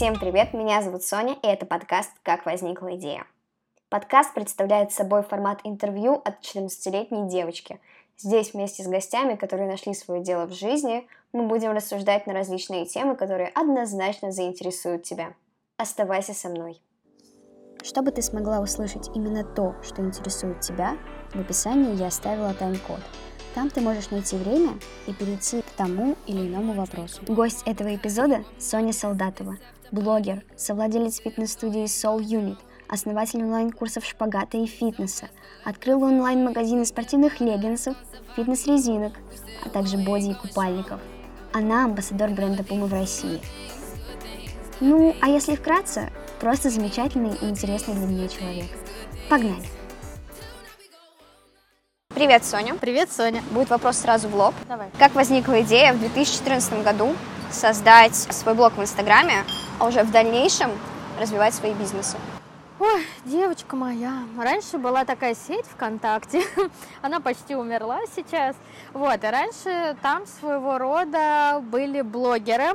Всем привет, меня зовут Соня, и это подкаст «Как возникла идея». Подкаст представляет собой формат интервью от 14-летней девочки. Здесь вместе с гостями, которые нашли свое дело в жизни, мы будем рассуждать на различные темы, которые однозначно заинтересуют тебя. Оставайся со мной. Чтобы ты смогла услышать именно то, что интересует тебя, в описании я оставила тайм-код. Там ты можешь найти время и перейти к тому или иному вопросу. Гость этого эпизода – Соня Солдатова, блогер, совладелец фитнес-студии Soul Unit, основатель онлайн-курсов шпагата и фитнеса, открыл онлайн-магазины спортивных леггинсов, фитнес-резинок, а также боди и купальников. Она амбассадор бренда Puma в России. Ну, а если вкратце, просто замечательный и интересный для меня человек. Погнали! Привет, Соня. Привет, Соня. Будет вопрос сразу в лоб. Давай. Как возникла идея в 2014 году создать свой блог в Инстаграме, а уже в дальнейшем развивать свои бизнесы? Ой, девочка моя, раньше была такая сеть ВКонтакте, она почти умерла сейчас. Вот, и раньше там своего рода были блогеры,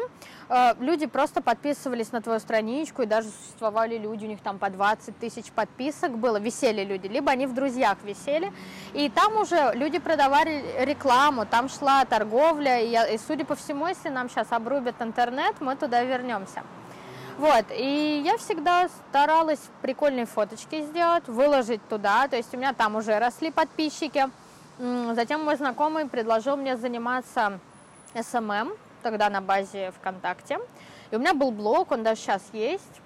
Э, люди просто подписывались на твою страничку, и даже существовали люди, у них там по 20 тысяч подписок было, висели люди, либо они в друзьях висели, и там уже люди продавали рекламу, там шла торговля, и, и судя по всему, если нам сейчас обрубят интернет, мы туда вернемся. Вот, и я всегда старалась прикольные фоточки сделать, выложить туда, то есть у меня там уже росли подписчики. Затем мой знакомый предложил мне заниматься SMM, тогда на базе ВКонтакте. И у меня был блог, он даже сейчас есть.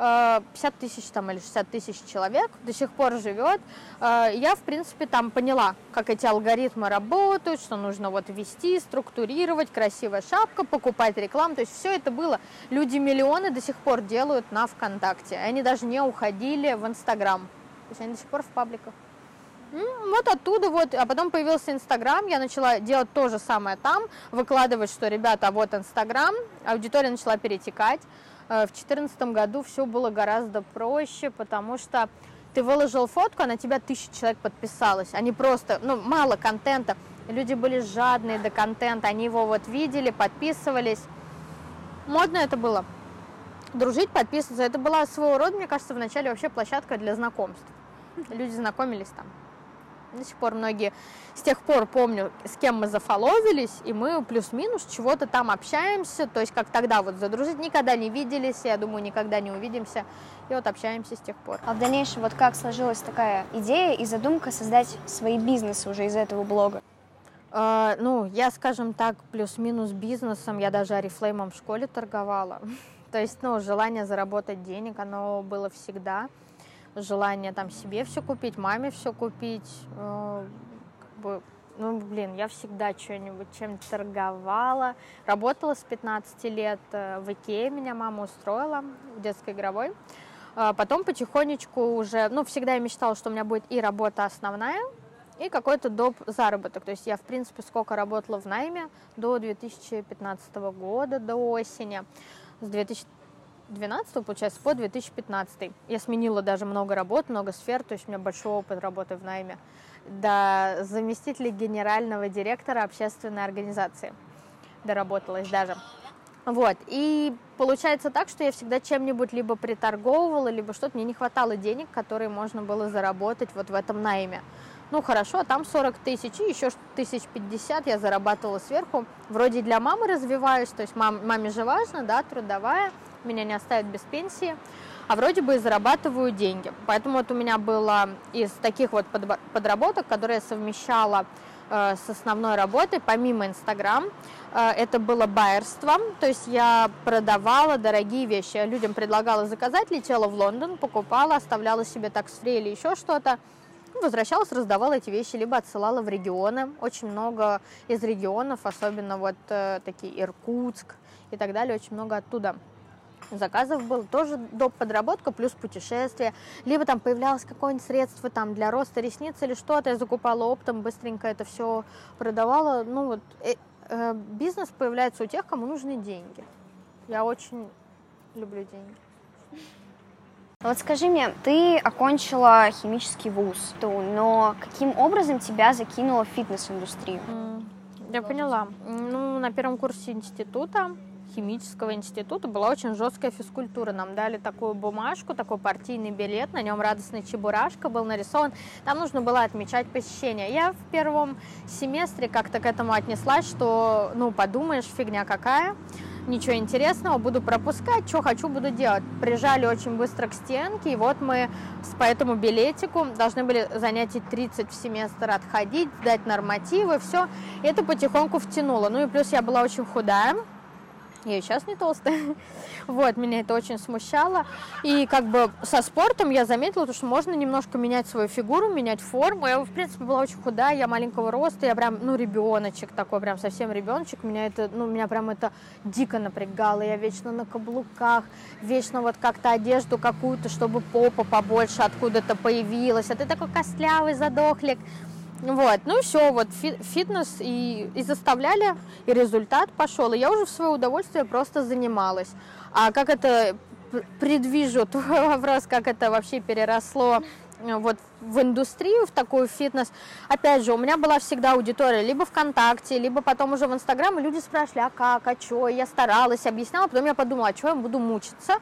50 э, тысяч там или 60 тысяч человек до сих пор живет. Э, я, в принципе, там поняла, как эти алгоритмы работают, что нужно вот вести, структурировать, красивая шапка, покупать рекламу. То есть все это было. Люди миллионы до сих пор делают на ВКонтакте. Они даже не уходили в Инстаграм. То есть они до сих пор в пабликах. Вот оттуда вот, а потом появился Инстаграм, я начала делать то же самое там, выкладывать, что, ребята, вот Инстаграм, аудитория начала перетекать. Э, в 2014 году все было гораздо проще, потому что ты выложил фотку, а на тебя тысяча человек подписалось. Они просто, ну, мало контента. Люди были жадные до контента, они его вот видели, подписывались. Модно это было. Дружить, подписываться. Это была своего рода, мне кажется, вначале вообще площадка для знакомств. Люди знакомились там до сих пор многие с тех пор помню, с кем мы зафоловились, и мы плюс-минус чего-то там общаемся, то есть как тогда вот задружить, никогда не виделись, я думаю, никогда не увидимся, и вот общаемся с тех пор. А в дальнейшем вот как сложилась такая идея и задумка создать свои бизнесы уже из этого блога? Uh, ну, я, скажем так, плюс-минус бизнесом, я даже арифлеймом в школе торговала. То есть, ну, желание заработать денег, оно было всегда желание там себе все купить, маме все купить. Э, как бы, ну, блин, я всегда что-нибудь чем-то торговала. Работала с 15 лет э, в Икее, меня мама устроила в детской игровой. А потом потихонечку уже, ну, всегда я мечтала, что у меня будет и работа основная, и какой-то доп. заработок. То есть я, в принципе, сколько работала в найме до 2015 года, до осени. С 2000 2012, получается, по 2015. Я сменила даже много работ, много сфер, то есть у меня большой опыт работы в найме. До заместителя генерального директора общественной организации доработалась даже. Вот, и получается так, что я всегда чем-нибудь либо приторговывала, либо что-то, мне не хватало денег, которые можно было заработать вот в этом найме. Ну хорошо, а там 40 тысяч, и еще тысяч 50 я зарабатывала сверху. Вроде для мамы развиваюсь, то есть мам, маме же важно, да, трудовая, меня не оставят без пенсии, а вроде бы и зарабатываю деньги. Поэтому вот у меня было из таких вот подработок, которые я совмещала э, с основной работой, помимо Инстаграм, э, это было байерство, то есть я продавала дорогие вещи, я людям предлагала заказать, летела в Лондон, покупала, оставляла себе такс-фри или еще что-то, возвращалась, раздавала эти вещи, либо отсылала в регионы. Очень много из регионов, особенно вот э, такие Иркутск и так далее, очень много оттуда заказов было, тоже доп. подработка плюс путешествие, либо там появлялось какое-нибудь средство там для роста ресниц или что-то, я закупала оптом, быстренько это все продавала, ну вот э, э, бизнес появляется у тех, кому нужны деньги. Я очень люблю деньги. Вот скажи мне, ты окончила химический вуз, но каким образом тебя закинула в фитнес-индустрию? Я поняла. Ну, на первом курсе института химического института была очень жесткая физкультура. Нам дали такую бумажку, такой партийный билет, на нем радостный чебурашка был нарисован. Там нужно было отмечать посещение. Я в первом семестре как-то к этому отнеслась, что, ну, подумаешь, фигня какая ничего интересного, буду пропускать, что хочу, буду делать. Прижали очень быстро к стенке, и вот мы по этому билетику должны были занятий 30 в семестр отходить, сдать нормативы, все. Это потихоньку втянуло. Ну и плюс я была очень худая, я и сейчас не толстая. Вот, меня это очень смущало. И как бы со спортом я заметила, что можно немножко менять свою фигуру, менять форму. Я, в принципе, была очень худая, я маленького роста, я прям, ну, ребеночек такой, прям совсем ребеночек. Меня это, ну, меня прям это дико напрягало. Я вечно на каблуках, вечно вот как-то одежду какую-то, чтобы попа побольше откуда-то появилась. А ты такой костлявый задохлик. Вот, ну все, вот фитнес и, и заставляли, и результат пошел. И я уже в свое удовольствие просто занималась. А как это предвижу твой вопрос, как это вообще переросло вот в индустрию, в такую фитнес, опять же, у меня была всегда аудитория либо ВКонтакте, либо потом уже в Инстаграм, и люди спрашивали, а как, а что, я старалась, объясняла, потом я подумала, а что я буду мучиться,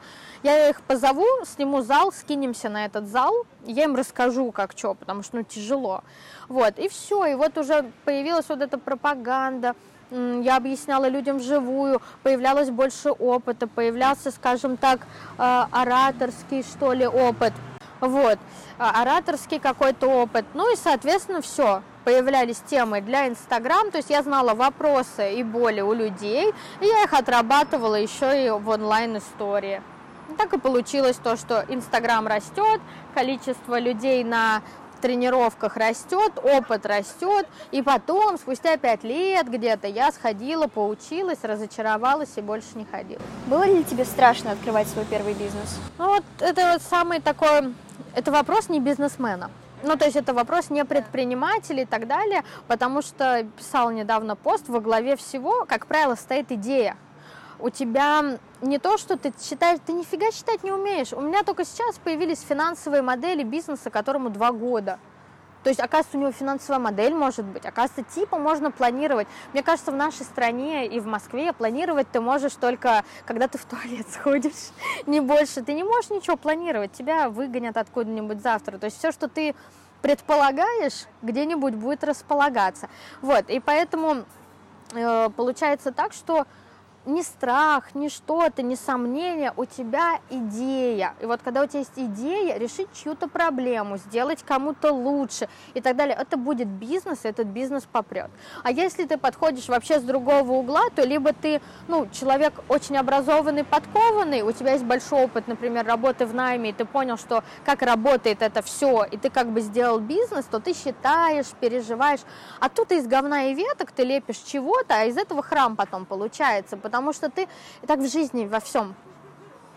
я их позову, сниму зал, скинемся на этот зал, я им расскажу, как что, потому что, ну, тяжело, вот, и все, и вот уже появилась вот эта пропаганда, я объясняла людям вживую, появлялось больше опыта, появлялся, скажем так, э, ораторский, что ли, опыт – вот, а, ораторский какой-то опыт, ну и, соответственно, все, появлялись темы для Инстаграм, то есть я знала вопросы и боли у людей, и я их отрабатывала еще и в онлайн-истории. Так и получилось то, что Инстаграм растет, количество людей на тренировках растет, опыт растет, и потом, спустя пять лет где-то, я сходила, поучилась, разочаровалась и больше не ходила. Было ли тебе страшно открывать свой первый бизнес? Ну вот это вот самый такой это вопрос не бизнесмена. Ну, то есть это вопрос не предпринимателей и так далее, потому что писал недавно пост, во главе всего, как правило, стоит идея. У тебя не то, что ты считаешь, ты нифига считать не умеешь. У меня только сейчас появились финансовые модели бизнеса, которому два года. То есть, оказывается, у него финансовая модель может быть, оказывается, типа можно планировать. Мне кажется, в нашей стране и в Москве планировать ты можешь только, когда ты в туалет сходишь, не больше. Ты не можешь ничего планировать, тебя выгонят откуда-нибудь завтра. То есть, все, что ты предполагаешь, где-нибудь будет располагаться. Вот, и поэтому э, получается так, что ни страх, ни что-то, ни сомнение, у тебя идея. И вот когда у тебя есть идея, решить чью-то проблему, сделать кому-то лучше и так далее, это будет бизнес, и этот бизнес попрет. А если ты подходишь вообще с другого угла, то либо ты, ну, человек очень образованный, подкованный, у тебя есть большой опыт, например, работы в найме, и ты понял, что как работает это все, и ты как бы сделал бизнес, то ты считаешь, переживаешь. А тут из говна и веток ты лепишь чего-то, а из этого храм потом получается, потому что ты так в жизни во всем.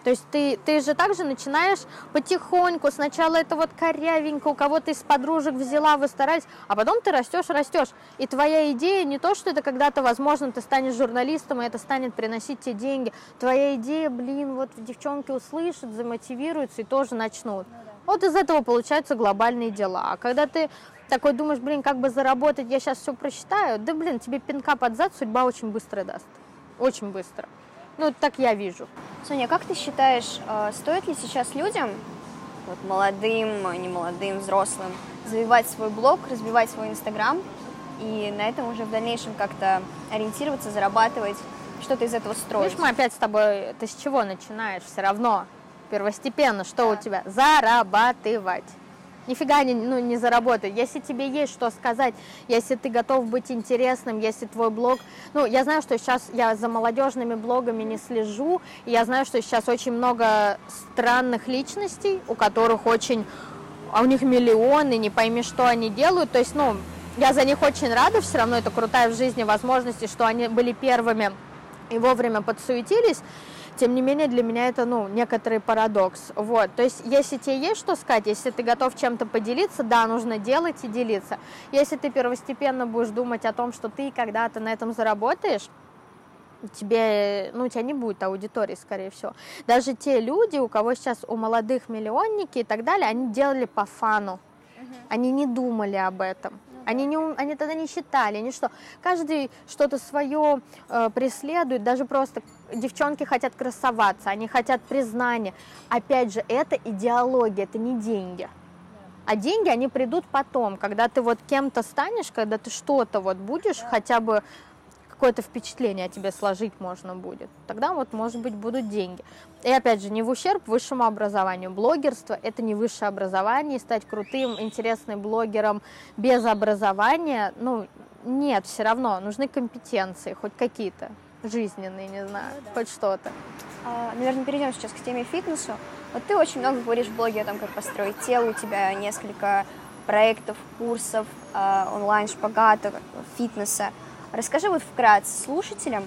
То есть ты, ты же также начинаешь потихоньку, сначала это вот корявенько, у кого-то из подружек взяла, вы старались, а потом ты растешь, растешь. И твоя идея не то, что это когда-то, возможно, ты станешь журналистом, и это станет приносить тебе деньги. Твоя идея, блин, вот девчонки услышат, замотивируются и тоже начнут. Вот из этого получаются глобальные дела. А когда ты такой думаешь, блин, как бы заработать, я сейчас все просчитаю, да, блин, тебе пинка под зад судьба очень быстро даст очень быстро. Ну, так я вижу. Соня, как ты считаешь, э, стоит ли сейчас людям, вот молодым, немолодым, взрослым, завивать свой блог, разбивать свой инстаграм и на этом уже в дальнейшем как-то ориентироваться, зарабатывать, что-то из этого строить? Видишь, мы опять с тобой, ты с чего начинаешь все равно? Первостепенно, что да. у тебя? Зарабатывать нифига не, ну, не заработать. Если тебе есть что сказать, если ты готов быть интересным, если твой блог... Ну, я знаю, что сейчас я за молодежными блогами не слежу, и я знаю, что сейчас очень много странных личностей, у которых очень... А у них миллионы, не пойми, что они делают. То есть, ну, я за них очень рада, все равно это крутая в жизни возможность, что они были первыми и вовремя подсуетились. Тем не менее, для меня это, ну, некоторый парадокс. Вот, то есть, если тебе есть что сказать, если ты готов чем-то поделиться, да, нужно делать и делиться. Если ты первостепенно будешь думать о том, что ты когда-то на этом заработаешь, тебе, ну, у тебя не будет аудитории, скорее всего. Даже те люди, у кого сейчас у молодых миллионники и так далее, они делали по фану. Они не думали об этом. Они, не, они тогда не считали, они что, каждый что-то свое э, преследует, даже просто девчонки хотят красоваться, они хотят признания. Опять же, это идеология, это не деньги. А деньги, они придут потом, когда ты вот кем-то станешь, когда ты что-то вот будешь, хотя бы какое-то впечатление о тебе сложить можно будет. Тогда вот, может быть, будут деньги. И опять же, не в ущерб высшему образованию. Блогерство – это не высшее образование, стать крутым, интересным блогером без образования, ну, нет, все равно нужны компетенции, хоть какие-то жизненные, не знаю, ну, да. хоть что-то. А, наверное, перейдем сейчас к теме фитнесу. Вот ты очень много говоришь в блоге о том, как построить тело, у тебя несколько проектов, курсов, а, онлайн-шпагата, фитнеса. Расскажи вот вкратце слушателям,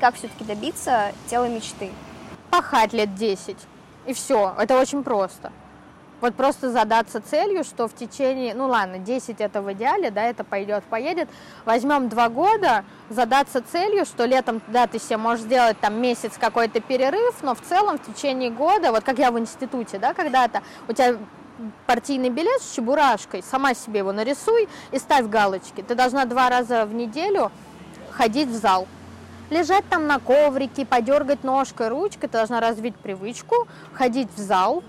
как все-таки добиться тела мечты. Пахать лет 10. И все. Это очень просто. Вот просто задаться целью, что в течение, ну ладно, 10 это в идеале, да, это пойдет, поедет. Возьмем два года, задаться целью, что летом, да, ты себе можешь сделать там месяц какой-то перерыв, но в целом в течение года, вот как я в институте, да, когда-то, у тебя партийный билет с чебурашкой, сама себе его нарисуй и ставь галочки. Ты должна два раза в неделю ходить в зал. Лежать там на коврике, подергать ножкой, ручкой, ты должна развить привычку, ходить в зал,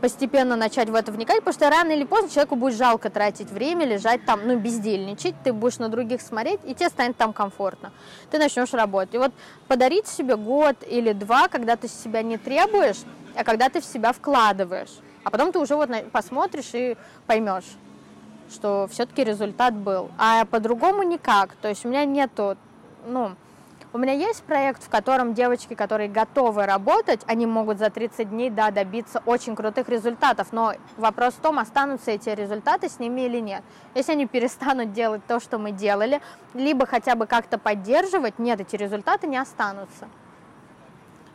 постепенно начать в это вникать, потому что рано или поздно человеку будет жалко тратить время, лежать там, ну, бездельничать, ты будешь на других смотреть, и тебе станет там комфортно. Ты начнешь работать. И вот подарить себе год или два, когда ты себя не требуешь, а когда ты в себя вкладываешь. А потом ты уже вот посмотришь и поймешь, что все-таки результат был. А по-другому никак. То есть у меня нету ну, у меня есть проект, в котором девочки, которые готовы работать, они могут за 30 дней, да, добиться очень крутых результатов, но вопрос в том, останутся эти результаты с ними или нет. Если они перестанут делать то, что мы делали, либо хотя бы как-то поддерживать, нет, эти результаты не останутся.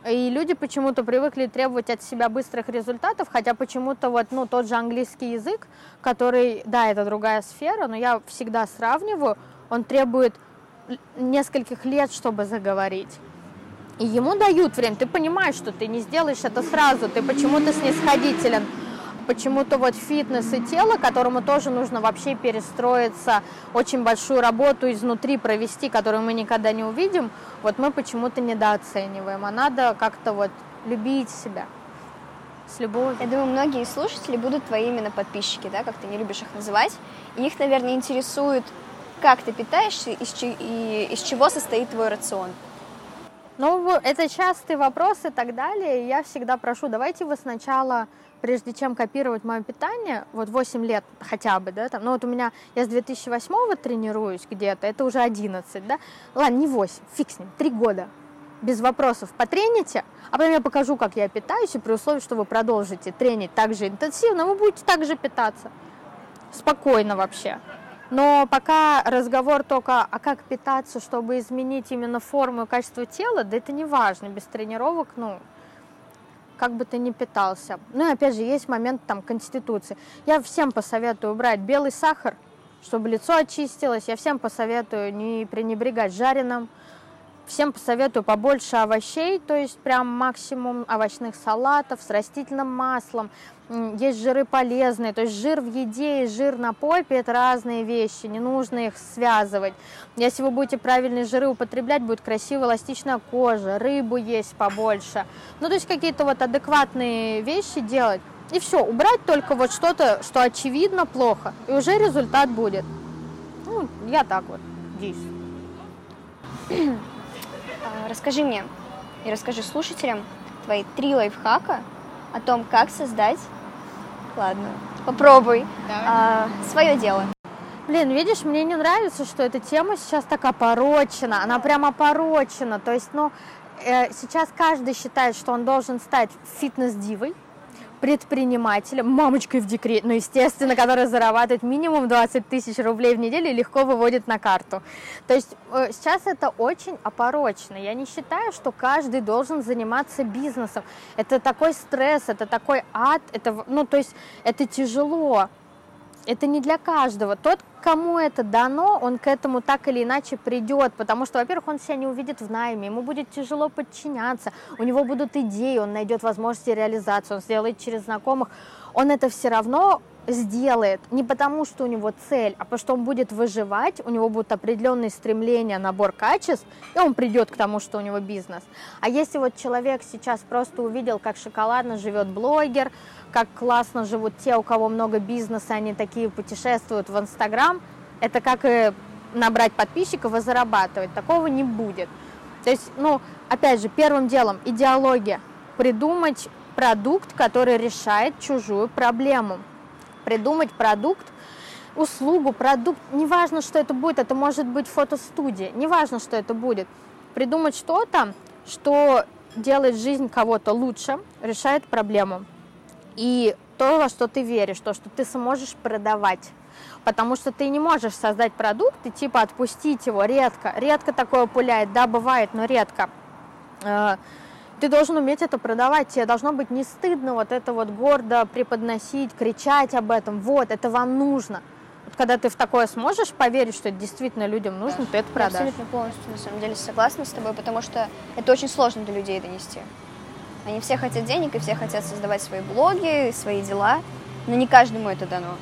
И люди почему-то привыкли требовать от себя быстрых результатов, хотя почему-то вот, ну, тот же английский язык, который, да, это другая сфера, но я всегда сравниваю, он требует нескольких лет, чтобы заговорить. И ему дают время. Ты понимаешь, что ты не сделаешь это сразу, ты почему-то снисходителен. Почему-то вот фитнес и тело, которому тоже нужно вообще перестроиться, очень большую работу изнутри провести, которую мы никогда не увидим, вот мы почему-то недооцениваем. А надо как-то вот любить себя с любовью. Я думаю, многие слушатели будут твои именно подписчики, да, как ты не любишь их называть. И их, наверное, интересует как ты питаешься и из чего состоит твой рацион? Ну, это частый вопрос и так далее. Я всегда прошу, давайте вы сначала, прежде чем копировать мое питание, вот 8 лет хотя бы, да, там, ну вот у меня, я с 2008 тренируюсь где-то, это уже 11, да, ладно, не 8, фиг с ним, 3 года, без вопросов потрените, а потом я покажу, как я питаюсь, и при условии, что вы продолжите тренить так же интенсивно, вы будете так же питаться. Спокойно вообще. Но пока разговор только, а как питаться, чтобы изменить именно форму и качество тела, да это не важно. Без тренировок, ну, как бы ты ни питался. Ну и опять же, есть момент там конституции. Я всем посоветую убрать белый сахар, чтобы лицо очистилось. Я всем посоветую не пренебрегать жареным. Всем посоветую побольше овощей, то есть прям максимум овощных салатов с растительным маслом, есть жиры полезные, то есть жир в еде и жир на попе – это разные вещи, не нужно их связывать. Если вы будете правильные жиры употреблять, будет красивая эластичная кожа, рыбу есть побольше. Ну, то есть какие-то вот адекватные вещи делать. И все, убрать только вот что-то, что очевидно плохо, и уже результат будет. Ну, я так вот действую. А, расскажи мне и расскажи слушателям твои три лайфхака о том, как создать Ладно, попробуй. А, свое дело. Блин, видишь, мне не нравится, что эта тема сейчас так опорочена. Она прям опорочена. То есть, ну, э, сейчас каждый считает, что он должен стать фитнес-дивой предпринимателем, мамочкой в декрете, ну, естественно, которая зарабатывает минимум 20 тысяч рублей в неделю и легко выводит на карту. То есть э, сейчас это очень опорочно. Я не считаю, что каждый должен заниматься бизнесом. Это такой стресс, это такой ад, это, ну, то есть это тяжело это не для каждого. Тот, кому это дано, он к этому так или иначе придет, потому что, во-первых, он себя не увидит в найме, ему будет тяжело подчиняться, у него будут идеи, он найдет возможности реализации, он сделает через знакомых, он это все равно сделает не потому, что у него цель, а потому что он будет выживать, у него будут определенные стремления, набор качеств, и он придет к тому, что у него бизнес. А если вот человек сейчас просто увидел, как шоколадно живет блогер, как классно живут те, у кого много бизнеса, они такие путешествуют в Инстаграм, это как и набрать подписчиков и зарабатывать. Такого не будет. То есть, ну, опять же, первым делом идеология. Придумать продукт, который решает чужую проблему. Придумать продукт, услугу, продукт, неважно, что это будет, это может быть фотостудия, неважно, что это будет. Придумать что-то, что делает жизнь кого-то лучше, решает проблему. И то, во что ты веришь, то, что ты сможешь продавать. Потому что ты не можешь создать продукт и типа отпустить его редко. Редко такое пуляет, да, бывает, но редко. Ты должен уметь это продавать, тебе должно быть не стыдно вот это вот гордо преподносить, кричать об этом, вот, это вам нужно. Вот когда ты в такое сможешь поверить, что это действительно людям нужно, да. ты это продашь. Я абсолютно полностью, на самом деле, согласна с тобой, потому что это очень сложно для людей донести. Они все хотят денег, и все хотят создавать свои блоги, свои дела, но не каждому это дано.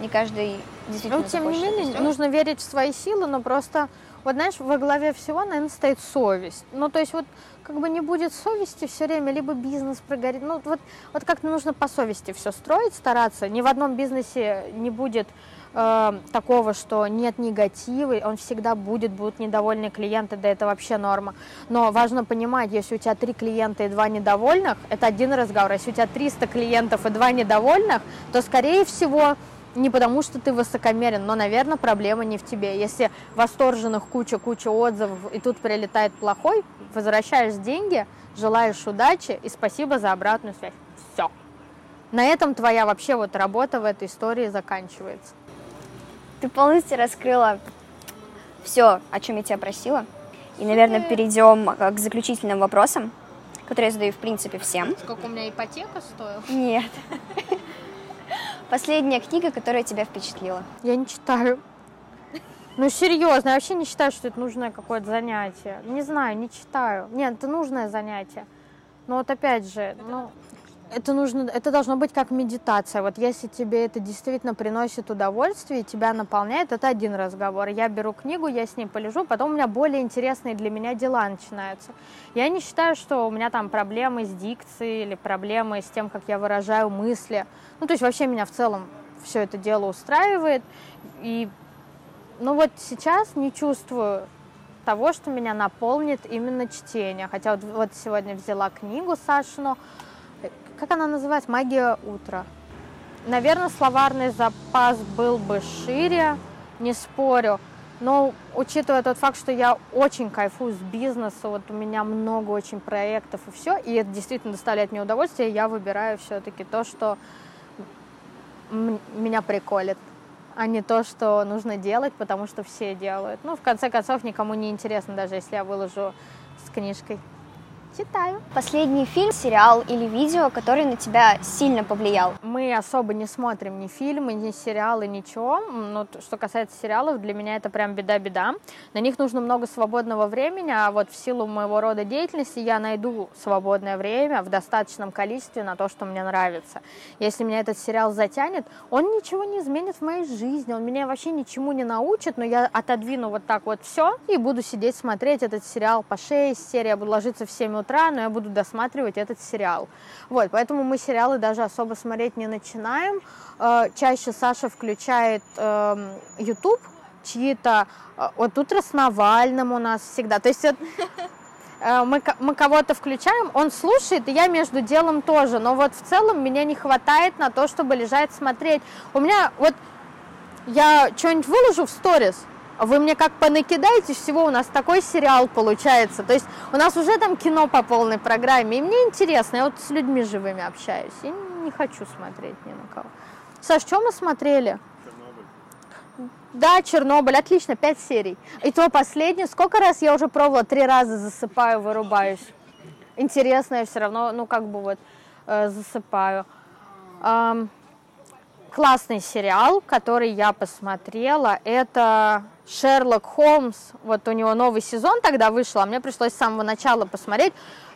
Не каждый действительно Ну, тем не менее, нужно верить в свои силы, но просто, вот знаешь, во главе всего, наверное, стоит совесть. Ну, то есть вот как бы не будет совести все время, либо бизнес прогорит. Ну, вот, вот как-то нужно по совести все строить, стараться. Ни в одном бизнесе не будет э, такого, что нет негатива, он всегда будет, будут недовольные клиенты, да это вообще норма. Но важно понимать, если у тебя три клиента и два недовольных, это один разговор. Если у тебя 300 клиентов и два недовольных, то, скорее всего, не потому, что ты высокомерен, но, наверное, проблема не в тебе. Если восторженных куча-куча отзывов, и тут прилетает плохой, возвращаешь деньги, желаешь удачи и спасибо за обратную связь. Все. На этом твоя вообще вот работа в этой истории заканчивается. Ты полностью раскрыла все, о чем я тебя просила. И, наверное, перейдем э, к заключительным вопросам, которые я задаю, в принципе, всем. Сколько у меня ипотека стоила? Нет. Последняя книга, которая тебя впечатлила? Я не читаю. Ну, серьезно, я вообще не считаю, что это нужное какое-то занятие. Не знаю, не читаю. Нет, это нужное занятие. Но вот опять же, ну, это нужно, это должно быть как медитация. Вот если тебе это действительно приносит удовольствие, тебя наполняет, это один разговор. Я беру книгу, я с ней полежу, потом у меня более интересные для меня дела начинаются. Я не считаю, что у меня там проблемы с дикцией или проблемы с тем, как я выражаю мысли. Ну, то есть вообще меня в целом все это дело устраивает. И, ну вот сейчас не чувствую того, что меня наполнит именно чтение. Хотя вот, вот сегодня взяла книгу Сашину, как она называется? Магия утра. Наверное, словарный запас был бы шире, не спорю. Но учитывая тот факт, что я очень кайфую с бизнеса, вот у меня много очень проектов и все, и это действительно доставляет мне удовольствие, я выбираю все-таки то, что меня приколит, а не то, что нужно делать, потому что все делают. Ну, в конце концов, никому не интересно, даже если я выложу с книжкой. Читаю. Последний фильм, сериал или видео, который на тебя сильно повлиял? Мы особо не смотрим ни фильмы, ни сериалы, ничего. Но что касается сериалов, для меня это прям беда-беда. На них нужно много свободного времени, а вот в силу моего рода деятельности я найду свободное время в достаточном количестве на то, что мне нравится. Если меня этот сериал затянет, он ничего не изменит в моей жизни, он меня вообще ничему не научит, но я отодвину вот так вот все и буду сидеть смотреть этот сериал по 6 серий, я буду ложиться в 7 утра утра, но я буду досматривать этот сериал. Вот, поэтому мы сериалы даже особо смотреть не начинаем. Э, чаще Саша включает эм, YouTube, чьи-то... Э, вот утро с Навальным у нас всегда. То есть э, мы, мы кого-то включаем, он слушает, и я между делом тоже. Но вот в целом меня не хватает на то, чтобы лежать смотреть. У меня вот я что-нибудь выложу в сторис, вы мне как понакидаете всего, у нас такой сериал получается. То есть у нас уже там кино по полной программе, и мне интересно, я вот с людьми живыми общаюсь, и не хочу смотреть ни на кого. Саш, что мы смотрели? Чернобыль. Да, Чернобыль, отлично, пять серий. И то последнее, сколько раз я уже пробовала, три раза засыпаю, вырубаюсь. Интересно, я все равно, ну как бы вот э, засыпаю. Эм, классный сериал, который я посмотрела, это Шерлок Холмс, вот у него новый сезон тогда вышел, а мне пришлось с самого начала посмотреть.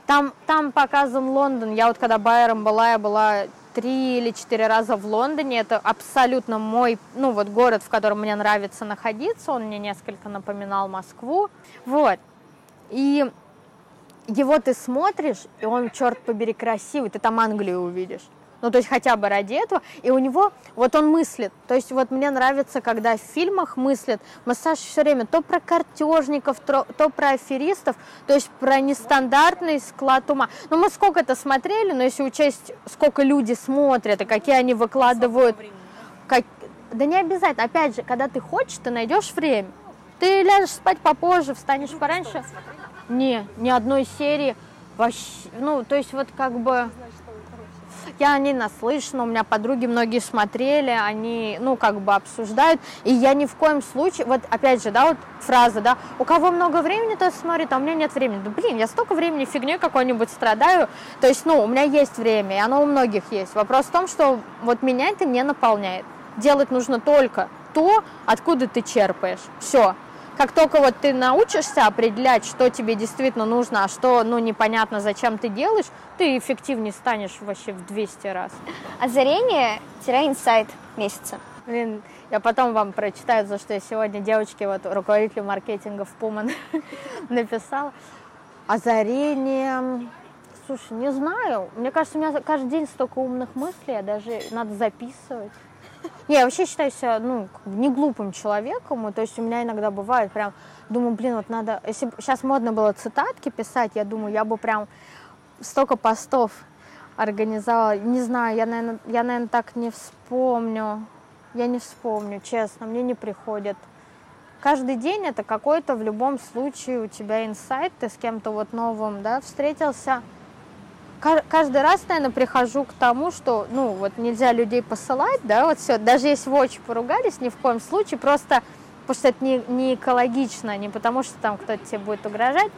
Там, там показан Лондон. Я вот когда Байером была, я была три или четыре раза в Лондоне. Это абсолютно мой, ну вот город, в котором мне нравится находиться. Он мне несколько напоминал Москву. Вот. И его ты смотришь, и он, черт побери, красивый. Ты там Англию увидишь. Ну, то есть хотя бы ради этого. И у него, вот он мыслит. То есть вот мне нравится, когда в фильмах мыслят. Массаж все время то про картежников, то, то про аферистов, то есть про нестандартный склад ума. Ну, мы сколько это смотрели, но если учесть, сколько люди смотрят и какие они выкладывают... Как... Да не обязательно. Опять же, когда ты хочешь, ты найдешь время. Ты ляжешь спать попозже, встанешь пораньше. Не, ни одной серии. Вообще, ну, то есть вот как бы я не наслышана, у меня подруги многие смотрели, они, ну, как бы обсуждают, и я ни в коем случае, вот опять же, да, вот фраза, да, у кого много времени, то смотрит, а у меня нет времени. Да, блин, я столько времени фигней какой-нибудь страдаю, то есть, ну, у меня есть время, и оно у многих есть. Вопрос в том, что вот меня это не наполняет. Делать нужно только то, откуда ты черпаешь. Все, как только вот ты научишься определять, что тебе действительно нужно, а что, ну, непонятно, зачем ты делаешь, ты эффективнее станешь вообще в 200 раз. Озарение-инсайт месяца. Блин, я потом вам прочитаю, за что я сегодня девочке, вот руководителю маркетинга в Пуман написала. Озарение... Слушай, не знаю. Мне кажется, у меня каждый день столько умных мыслей, я даже надо записывать. Я вообще считаю себя, ну, не глупым человеком, то есть у меня иногда бывает прям, думаю, блин, вот надо, если бы сейчас модно было цитатки писать, я думаю, я бы прям столько постов организовала, не знаю, я, наверное, я, наверное, так не вспомню, я не вспомню, честно, мне не приходит. Каждый день это какой-то в любом случае у тебя инсайт, ты с кем-то вот новым, да, встретился, каждый раз, наверное, прихожу к тому, что, ну, вот нельзя людей посылать, да, вот все, даже если в очи поругались, ни в коем случае, просто потому что это не, не экологично, не потому что там кто-то тебе будет угрожать.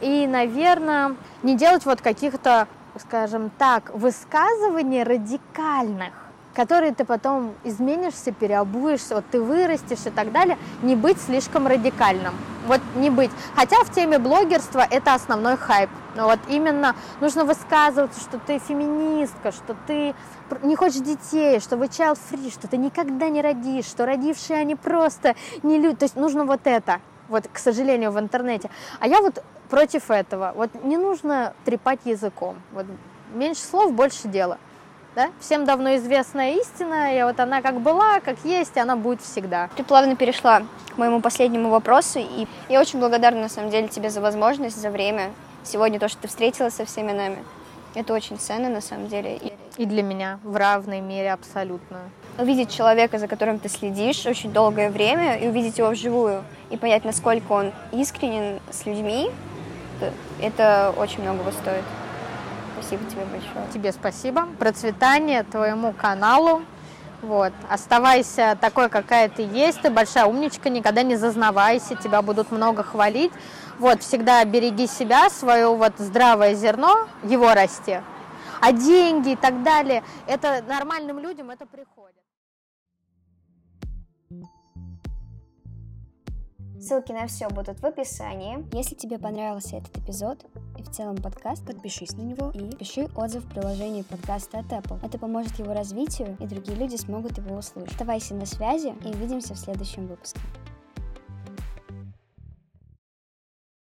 И, наверное, не делать вот каких-то, скажем так, высказываний радикальных, которые ты потом изменишься, переобуешься, вот ты вырастешь и так далее, не быть слишком радикальным. Вот не быть. Хотя в теме блогерства это основной хайп. Вот именно нужно высказываться, что ты феминистка, что ты не хочешь детей, что вы child free, что ты никогда не родишь, что родившие они просто не люди. То есть нужно вот это, вот, к сожалению, в интернете. А я вот против этого. Вот не нужно трепать языком. Вот меньше слов, больше дела да? Всем давно известная истина, и вот она как была, как есть, и она будет всегда. Ты плавно перешла к моему последнему вопросу, и я очень благодарна, на самом деле, тебе за возможность, за время. Сегодня то, что ты встретилась со всеми нами, это очень ценно, на самом деле. И для меня в равной мере абсолютно. Увидеть человека, за которым ты следишь очень долгое время, и увидеть его вживую, и понять, насколько он искренен с людьми, это очень многого стоит. Спасибо тебе большое. Тебе спасибо. Процветание твоему каналу. Вот. Оставайся такой, какая ты есть. Ты большая умничка, никогда не зазнавайся, тебя будут много хвалить. Вот, всегда береги себя, свое вот здравое зерно, его расти. А деньги и так далее, это нормальным людям это приходит. Ссылки на все будут в описании. Если тебе понравился этот эпизод и в целом подкаст, подпишись на него и пиши отзыв в приложении подкаста от Apple. Это поможет его развитию, и другие люди смогут его услышать. Оставайся на связи и увидимся в следующем выпуске.